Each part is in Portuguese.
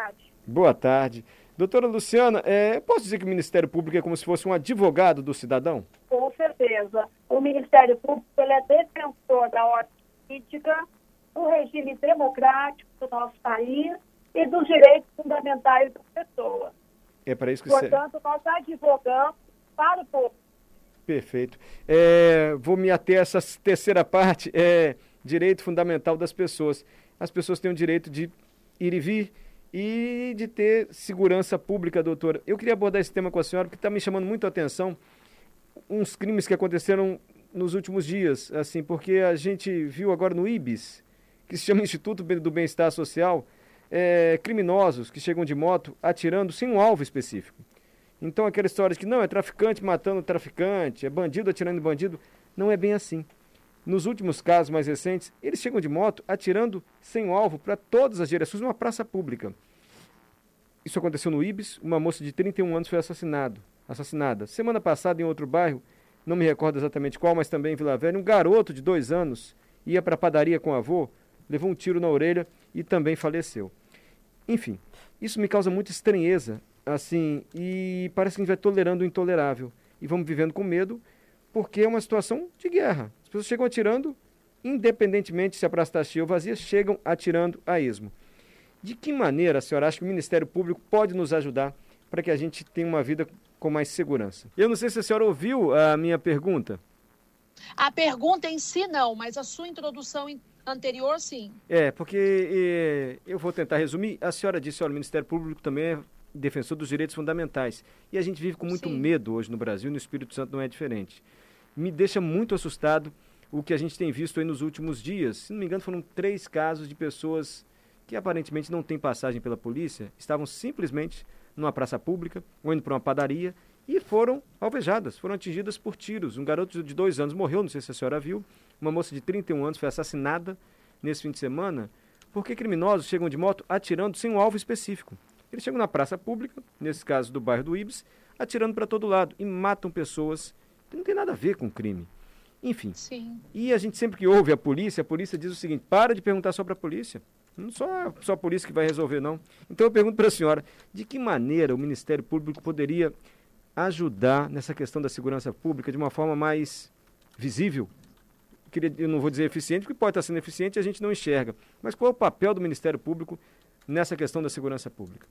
tarde. Boa tarde. Doutora Luciana, é, posso dizer que o Ministério Público é como se fosse um advogado do cidadão? Com certeza. O Ministério Público ele é defensor da ordem política, do regime democrático do nosso país e dos direitos fundamentais das pessoas. É para isso que Portanto, serve. nós advogamos para o povo. Perfeito. É, vou me ater a essa terceira parte, é direito fundamental das pessoas. As pessoas têm o direito de ir e vir e de ter segurança pública, doutora. Eu queria abordar esse tema com a senhora, porque está me chamando muito a atenção uns crimes que aconteceram nos últimos dias, assim, porque a gente viu agora no IBIS, que se chama Instituto do Bem-Estar Social, é, criminosos que chegam de moto atirando sem um alvo específico. Então aquela história de que não, é traficante matando traficante, é bandido atirando bandido, não é bem assim. Nos últimos casos mais recentes, eles chegam de moto atirando sem alvo para todas as direções numa praça pública. Isso aconteceu no Ibis, uma moça de 31 anos foi assassinado, assassinada. Semana passada, em outro bairro, não me recordo exatamente qual, mas também em Vila Velha, um garoto de dois anos ia para a padaria com o avô, levou um tiro na orelha e também faleceu. Enfim, isso me causa muita estranheza, assim, e parece que a gente vai tolerando o intolerável. E vamos vivendo com medo, porque é uma situação de guerra. As pessoas chegam atirando, independentemente se a praça está cheia ou vazia, chegam atirando a esmo. De que maneira a senhora acha que o Ministério Público pode nos ajudar para que a gente tenha uma vida com mais segurança? Eu não sei se a senhora ouviu a minha pergunta. A pergunta em si não, mas a sua introdução anterior, sim. É, porque eu vou tentar resumir. A senhora disse, olha, o Ministério Público também é defensor dos direitos fundamentais. E a gente vive com muito sim. medo hoje no Brasil, no Espírito Santo não é diferente. Me deixa muito assustado o que a gente tem visto aí nos últimos dias. Se não me engano, foram três casos de pessoas que aparentemente não têm passagem pela polícia, estavam simplesmente numa praça pública ou indo para uma padaria e foram alvejadas, foram atingidas por tiros. Um garoto de dois anos morreu, não sei se a senhora viu, uma moça de 31 anos foi assassinada nesse fim de semana, porque criminosos chegam de moto atirando sem um alvo específico. Eles chegam na praça pública, nesse caso do bairro do Ibis, atirando para todo lado e matam pessoas que não tem nada a ver com crime. Enfim. Sim. E a gente sempre que ouve a polícia, a polícia diz o seguinte: para de perguntar só para a polícia. Não só, só a polícia que vai resolver, não. Então eu pergunto para a senhora: de que maneira o Ministério Público poderia ajudar nessa questão da segurança pública de uma forma mais visível? eu não vou dizer eficiente, porque pode estar sendo eficiente e a gente não enxerga. Mas qual é o papel do Ministério Público nessa questão da segurança pública?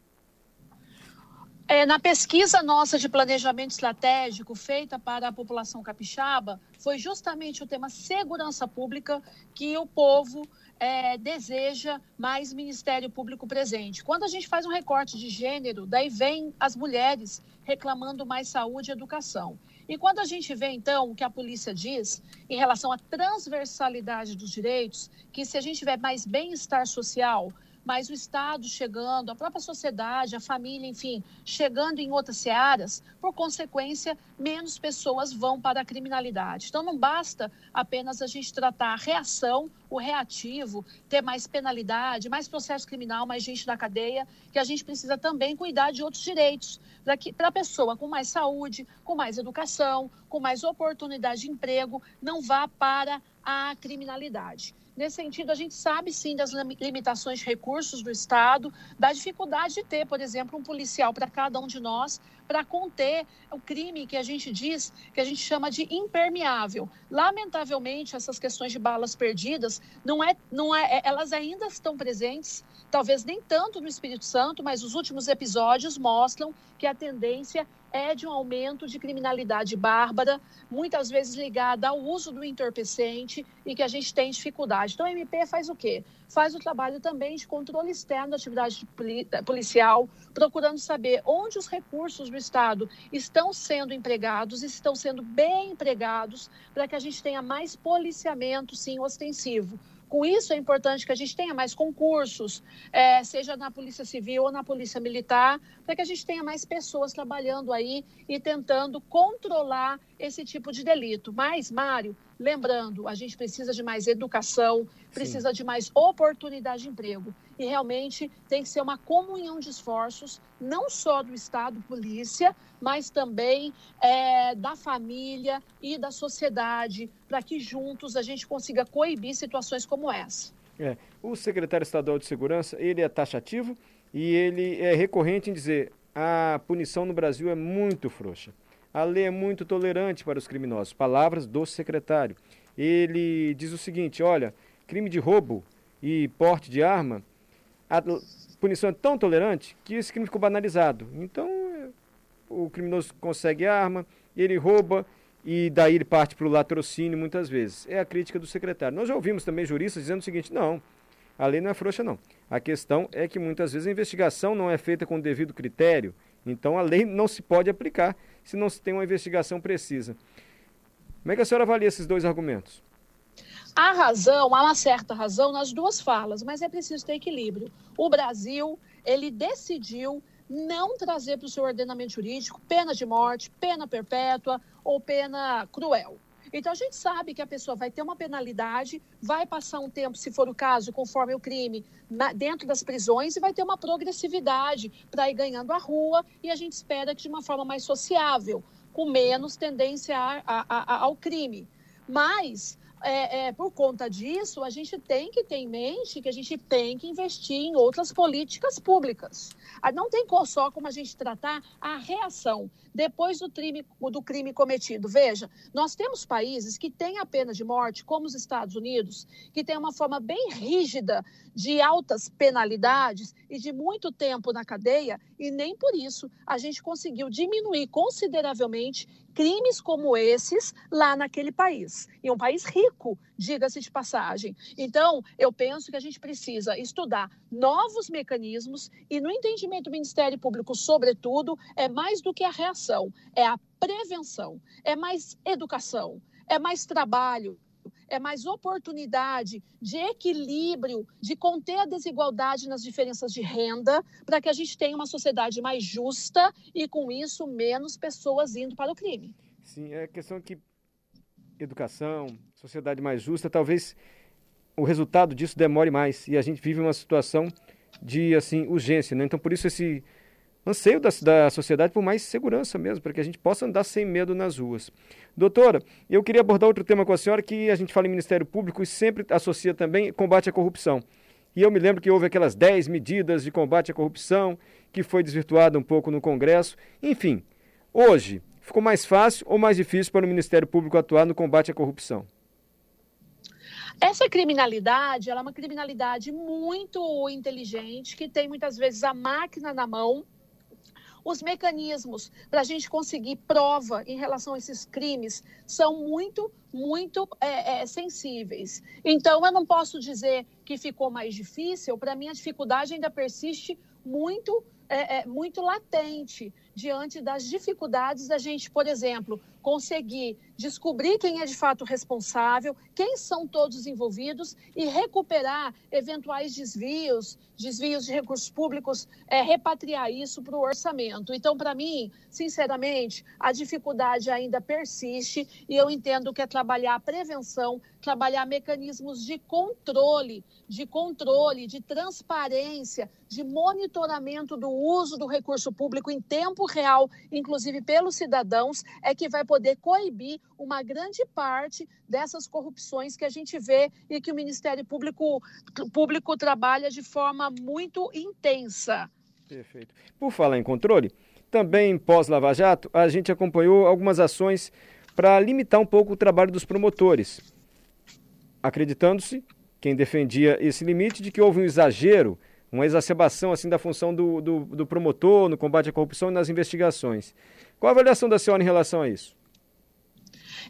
É, na pesquisa nossa de planejamento estratégico feita para a população capixaba, foi justamente o tema segurança pública que o povo é, deseja mais Ministério Público presente. Quando a gente faz um recorte de gênero, daí vem as mulheres reclamando mais saúde e educação. E quando a gente vê, então, o que a polícia diz em relação à transversalidade dos direitos, que se a gente tiver mais bem-estar social, mas o Estado chegando, a própria sociedade, a família, enfim, chegando em outras searas, por consequência, menos pessoas vão para a criminalidade. Então, não basta apenas a gente tratar a reação, o reativo, ter mais penalidade, mais processo criminal, mais gente na cadeia, que a gente precisa também cuidar de outros direitos, para a pessoa com mais saúde, com mais educação, com mais oportunidade de emprego, não vá para a criminalidade. Nesse sentido, a gente sabe sim das limitações de recursos do Estado, da dificuldade de ter, por exemplo, um policial para cada um de nós, para conter o crime que a gente diz, que a gente chama de impermeável. Lamentavelmente, essas questões de balas perdidas, não é, não é, é elas ainda estão presentes, talvez nem tanto no Espírito Santo, mas os últimos episódios mostram que a tendência é de um aumento de criminalidade bárbara, muitas vezes ligada ao uso do entorpecente e que a gente tem dificuldade. Então, o MP faz o quê? Faz o trabalho também de controle externo da atividade policial, procurando saber onde os recursos do Estado estão sendo empregados estão sendo bem empregados para que a gente tenha mais policiamento, sim, ostensivo com isso, é importante que a gente tenha mais concursos, é, seja na Polícia Civil ou na Polícia Militar, para que a gente tenha mais pessoas trabalhando aí e tentando controlar esse tipo de delito. Mas, Mário, lembrando, a gente precisa de mais educação, precisa Sim. de mais oportunidade de emprego. E realmente tem que ser uma comunhão de esforços, não só do Estado, polícia, mas também é, da família e da sociedade, para que juntos a gente consiga coibir situações como essa. É. O secretário estadual de Segurança, ele é taxativo e ele é recorrente em dizer a punição no Brasil é muito frouxa. A lei é muito tolerante para os criminosos. Palavras do secretário. Ele diz o seguinte: olha, crime de roubo e porte de arma, a punição é tão tolerante que esse crime ficou banalizado. Então, o criminoso consegue arma, ele rouba e daí ele parte para o latrocínio muitas vezes. É a crítica do secretário. Nós já ouvimos também juristas dizendo o seguinte: não, a lei não é frouxa, não. A questão é que muitas vezes a investigação não é feita com o devido critério, então a lei não se pode aplicar se não se tem uma investigação precisa. Como é que a senhora avalia esses dois argumentos? Há razão, há uma certa razão nas duas falas, mas é preciso ter equilíbrio. O Brasil, ele decidiu não trazer para o seu ordenamento jurídico pena de morte, pena perpétua ou pena cruel. Então a gente sabe que a pessoa vai ter uma penalidade, vai passar um tempo, se for o caso, conforme o crime, na, dentro das prisões e vai ter uma progressividade para ir ganhando a rua e a gente espera que de uma forma mais sociável, com menos tendência a, a, a, ao crime. Mas é, é, por conta disso, a gente tem que ter em mente que a gente tem que investir em outras políticas públicas. Ah, não tem só como a gente tratar a reação depois do crime, do crime cometido. Veja, nós temos países que têm a pena de morte, como os Estados Unidos, que tem uma forma bem rígida de altas penalidades e de muito tempo na cadeia, e nem por isso a gente conseguiu diminuir consideravelmente crimes como esses lá naquele país. E um país rico, diga-se de passagem. Então, eu penso que a gente precisa estudar novos mecanismos e, no entendimento do Ministério Público, sobretudo, é mais do que a reação, é a prevenção, é mais educação, é mais trabalho, é mais oportunidade de equilíbrio, de conter a desigualdade nas diferenças de renda, para que a gente tenha uma sociedade mais justa e, com isso, menos pessoas indo para o crime. Sim, é questão que educação, sociedade mais justa, talvez o resultado disso demore mais e a gente vive uma situação de assim urgência, né? Então por isso esse anseio da, da sociedade por mais segurança mesmo, para que a gente possa andar sem medo nas ruas. Doutora, eu queria abordar outro tema com a senhora que a gente fala em Ministério Público e sempre associa também combate à corrupção. E eu me lembro que houve aquelas 10 medidas de combate à corrupção, que foi desvirtuada um pouco no Congresso. Enfim, hoje, ficou mais fácil ou mais difícil para o Ministério Público atuar no combate à corrupção? Essa criminalidade, ela é uma criminalidade muito inteligente, que tem muitas vezes a máquina na mão, os mecanismos para a gente conseguir prova em relação a esses crimes são muito, muito é, é, sensíveis. Então, eu não posso dizer que ficou mais difícil, para mim a dificuldade ainda persiste muito, é, é muito latente diante das dificuldades da gente, por exemplo, conseguir descobrir quem é de fato responsável, quem são todos os envolvidos e recuperar eventuais desvios, desvios de recursos públicos, é, repatriar isso para o orçamento. Então, para mim, sinceramente, a dificuldade ainda persiste e eu entendo que é trabalhar a prevenção, trabalhar mecanismos de controle, de controle, de transparência, de monitoramento do uso do recurso público em tempo real, inclusive pelos cidadãos, é que vai poder coibir uma grande parte dessas corrupções que a gente vê e que o Ministério Público, Público trabalha de forma muito intensa. Perfeito. Por falar em controle, também pós-Lava Jato, a gente acompanhou algumas ações para limitar um pouco o trabalho dos promotores, acreditando-se, quem defendia esse limite, de que houve um exagero uma exacerbação assim da função do, do, do, promotor no combate à corrupção e nas investigações. Qual a avaliação da senhora em relação a isso?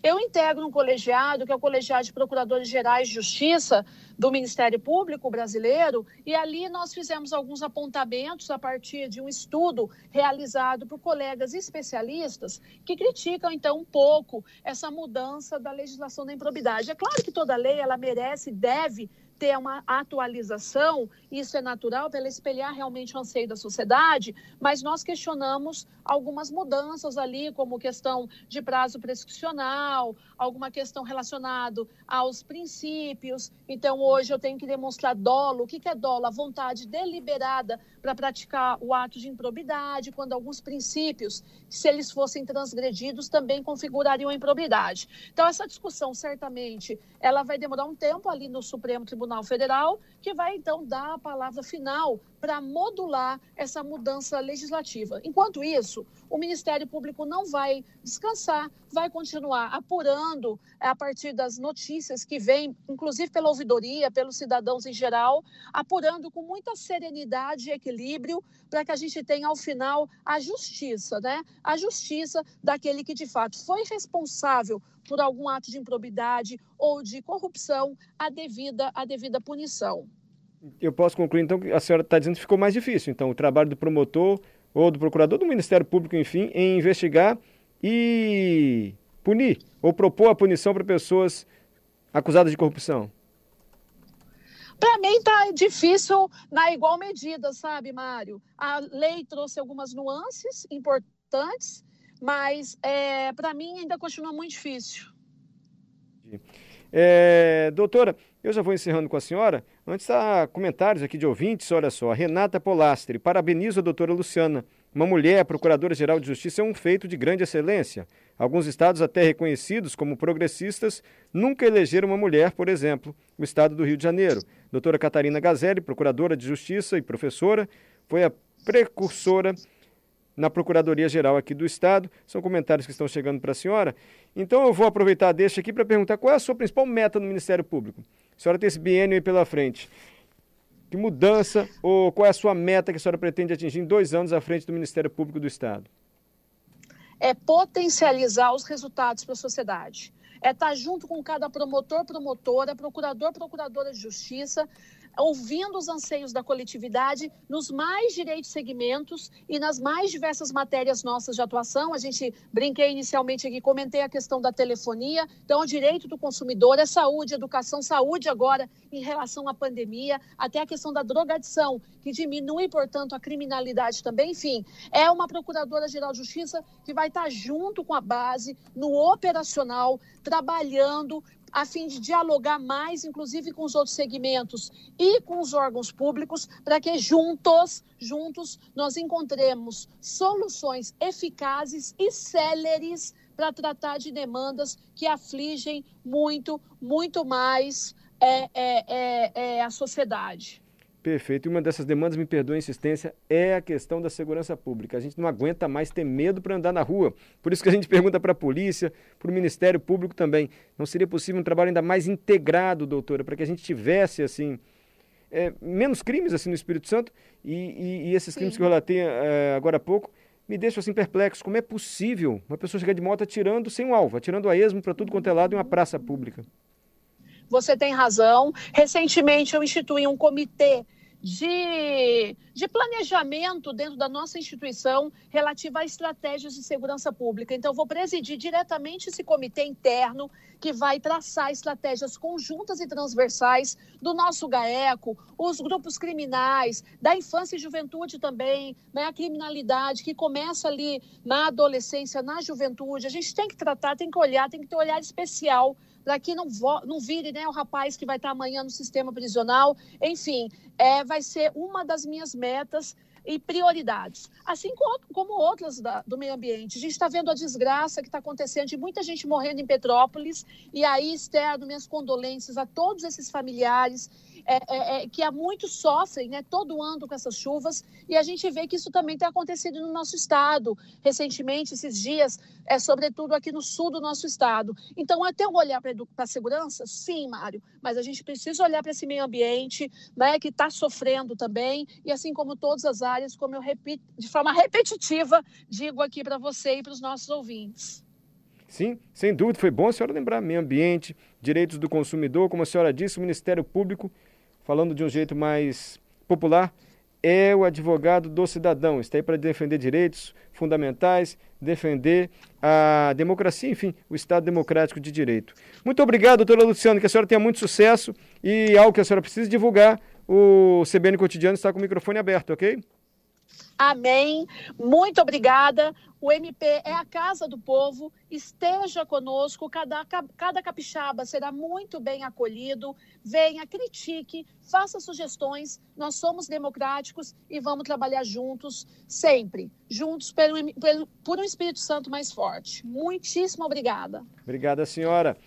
Eu integro um colegiado, que é o Colegiado de Procuradores Gerais de Justiça do Ministério Público Brasileiro, e ali nós fizemos alguns apontamentos a partir de um estudo realizado por colegas especialistas que criticam, então, um pouco essa mudança da legislação da improbidade. É claro que toda lei ela merece e deve ter uma atualização, isso é natural para ela espelhar realmente o anseio da sociedade, mas nós questionamos algumas mudanças ali, como questão de prazo prescricional, alguma questão relacionada aos princípios. Então, hoje eu tenho que demonstrar dolo. O que é dolo? A vontade deliberada para praticar o ato de improbidade, quando alguns princípios, se eles fossem transgredidos, também configurariam a improbidade. Então, essa discussão, certamente, ela vai demorar um tempo ali no Supremo Tribunal Tribunal Federal, que vai então dar a palavra final para modular essa mudança legislativa. Enquanto isso, o Ministério Público não vai descansar, vai continuar apurando é, a partir das notícias que vêm, inclusive pela ouvidoria, pelos cidadãos em geral, apurando com muita serenidade e equilíbrio para que a gente tenha ao final a justiça, né? A justiça daquele que de fato foi responsável por algum ato de improbidade ou de corrupção, a devida, a devida punição. Eu posso concluir, então, que a senhora está dizendo que ficou mais difícil. Então, o trabalho do promotor ou do procurador do Ministério Público, enfim, em investigar e punir ou propor a punição para pessoas acusadas de corrupção. Para mim está difícil na igual medida, sabe, Mário? A lei trouxe algumas nuances importantes, mas é, para mim ainda continua muito difícil. É, doutora, eu já vou encerrando com a senhora. Antes, há comentários aqui de ouvintes. Olha só, Renata Polastri, parabenizo a doutora Luciana. Uma mulher procuradora-geral de justiça é um feito de grande excelência. Alguns estados, até reconhecidos como progressistas, nunca elegeram uma mulher, por exemplo, o estado do Rio de Janeiro. Doutora Catarina Gazelli, procuradora de justiça e professora, foi a precursora na Procuradoria-Geral aqui do Estado. São comentários que estão chegando para a senhora. Então eu vou aproveitar deixa aqui para perguntar qual é a sua principal meta no Ministério Público. A senhora tem esse biênio aí pela frente. Que mudança ou qual é a sua meta que a senhora pretende atingir em dois anos à frente do Ministério Público do Estado? É potencializar os resultados para a sociedade. É estar junto com cada promotor, promotora, procurador, procuradora de justiça, ouvindo os anseios da coletividade nos mais direitos segmentos e nas mais diversas matérias nossas de atuação. A gente brinquei inicialmente aqui, comentei a questão da telefonia. Então, o direito do consumidor é saúde, educação, saúde agora em relação à pandemia, até a questão da drogadição, que diminui, portanto, a criminalidade também. Enfim, é uma Procuradora-Geral de Justiça que vai estar junto com a base no operacional, trabalhando a fim de dialogar mais, inclusive com os outros segmentos e com os órgãos públicos, para que juntos, juntos, nós encontremos soluções eficazes e céleres para tratar de demandas que afligem muito, muito mais é, é, é, é a sociedade. Perfeito. E uma dessas demandas, me perdoe a insistência, é a questão da segurança pública. A gente não aguenta mais ter medo para andar na rua. Por isso que a gente pergunta para a polícia, para o Ministério Público também. Não seria possível um trabalho ainda mais integrado, doutora, para que a gente tivesse, assim, é, menos crimes assim no Espírito Santo e, e, e esses crimes Sim. que eu relatei é, agora há pouco me deixam assim perplexo. Como é possível uma pessoa chegar de moto atirando sem um alvo, atirando a esmo para tudo quanto é lado em uma praça pública? Você tem razão. Recentemente eu instituí um comitê de, de planejamento dentro da nossa instituição relativa a estratégias de segurança pública. Então, vou presidir diretamente esse comitê interno que vai traçar estratégias conjuntas e transversais do nosso GAECO, os grupos criminais, da infância e juventude também, né, a criminalidade que começa ali na adolescência, na juventude. A gente tem que tratar, tem que olhar, tem que ter um olhar especial para que não, não vire né, o rapaz que vai estar amanhã no sistema prisional. Enfim, é, vai ser uma das minhas metas e prioridades, assim como outras da, do meio ambiente. A gente está vendo a desgraça que está acontecendo de muita gente morrendo em Petrópolis, e aí externo minhas condolências a todos esses familiares é, é, é, que há muito sofrem né, todo ano com essas chuvas, e a gente vê que isso também tem acontecido no nosso estado, recentemente, esses dias, é, sobretudo aqui no sul do nosso estado. Então, é ter um olhar para a segurança? Sim, Mário, mas a gente precisa olhar para esse meio ambiente né, que está sofrendo também, e assim como todas as áreas, como eu repito, de forma repetitiva, digo aqui para você e para os nossos ouvintes. Sim, sem dúvida, foi bom a senhora lembrar meio ambiente, direitos do consumidor, como a senhora disse, o Ministério Público falando de um jeito mais popular, é o advogado do cidadão. Está aí para defender direitos fundamentais, defender a democracia, enfim, o Estado democrático de direito. Muito obrigado, doutora Luciana, que a senhora tenha muito sucesso e algo que a senhora precisa divulgar, o CBN Cotidiano está com o microfone aberto, ok? Amém. Muito obrigada. O MP é a casa do povo. Esteja conosco. Cada, cada capixaba será muito bem acolhido. Venha, critique, faça sugestões. Nós somos democráticos e vamos trabalhar juntos, sempre. Juntos pelo, pelo, por um Espírito Santo mais forte. Muitíssimo obrigada. Obrigada, senhora.